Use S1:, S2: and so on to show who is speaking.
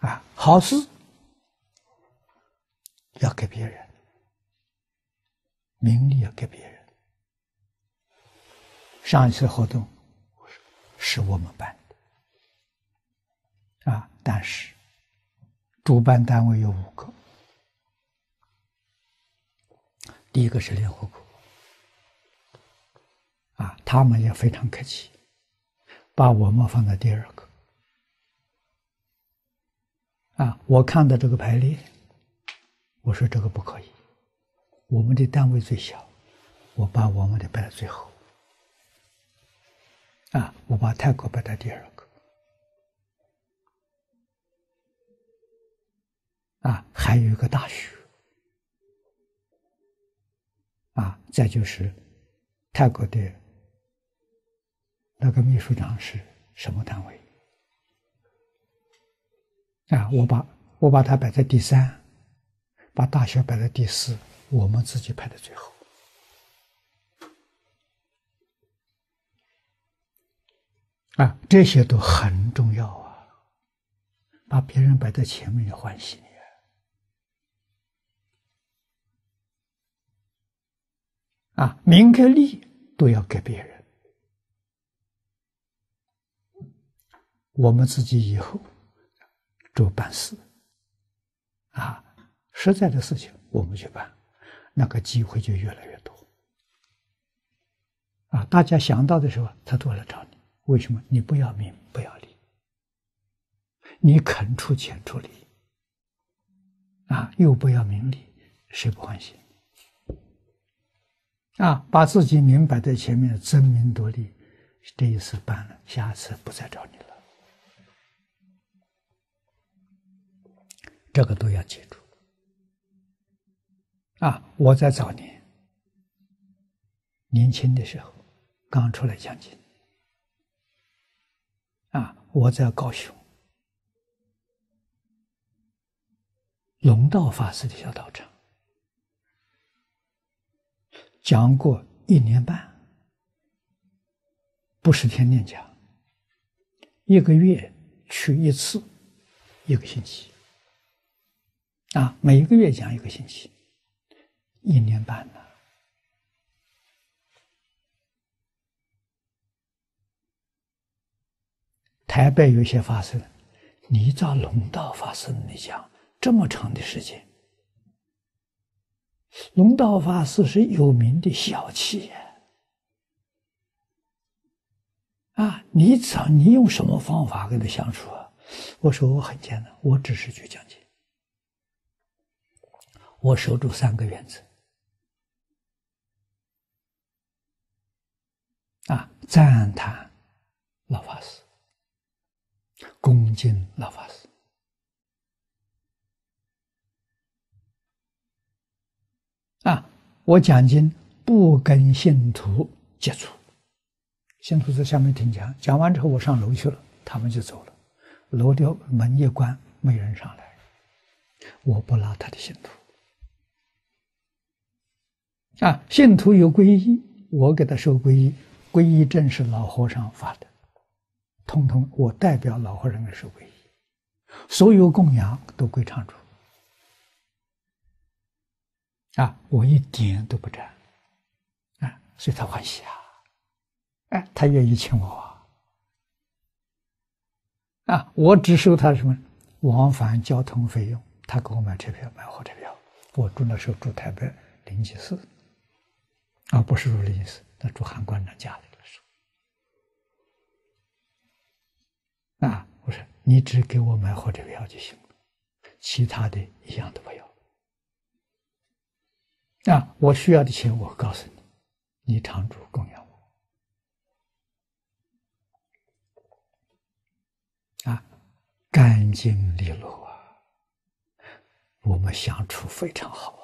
S1: 啊，好事要给别人，名利要给别人。上一次活动是我们办的，啊，但是主办单位有五个，第一个是联合国，啊，他们也非常客气，把我们放在第二个。啊，我看到这个排列，我说这个不可以。我们的单位最小，我把我们的摆在最后。啊，我把泰国摆在第二个。啊，还有一个大学。啊，再就是泰国的那个秘书长是什么单位？啊，我把我把它摆在第三，把大学摆在第四，我们自己排在最后。啊，这些都很重要啊！把别人摆在前面，也欢喜你啊！名跟利都要给别人，我们自己以后。做办事，啊，实在的事情我们去办，那个机会就越来越多。啊，大家想到的时候，他都来找你。为什么？你不要名，不要利，你肯出钱出力，啊，又不要名利，谁不欢喜？啊，把自己明摆在前面，争名夺利，这一次办了，下次不再找你了。这个都要记住啊！我在早年年轻的时候，刚出来讲经啊，我在高雄龙道法师的小道场讲过一年半，不是天天讲，一个月去一次，一个星期。啊，每一个月讲一个星期，一年半了。台北有些法师，你找龙道法师你讲这么长的时间，龙道法师是有名的小气呀。啊，你找你用什么方法跟他相处啊？我说我很简单，我只是去讲解。我守住三个原则：啊，赞叹老法师，恭敬老法师。啊，我讲经不跟信徒接触，信徒在下面听讲，讲完之后我上楼去了，他们就走了，楼的门一关，没人上来，我不拉他的信徒。啊，信徒有皈依，我给他收皈依，皈依证是老和尚发的，通通我代表老和尚来收皈依，所有供养都归场主。啊，我一点都不沾，啊，所以他欢喜啊，哎，他愿意请我啊，啊，我只收他什么往返交通费用，他给我买车票，买火车票，我住那时候住台北灵济寺。啊，不是如的意思，那住韩馆长家里的时候，啊，我说你只给我买火车票就行了，其他的一样都不要。啊，我需要的钱我告诉你，你常住供养我，啊，干净利落啊，我们相处非常好。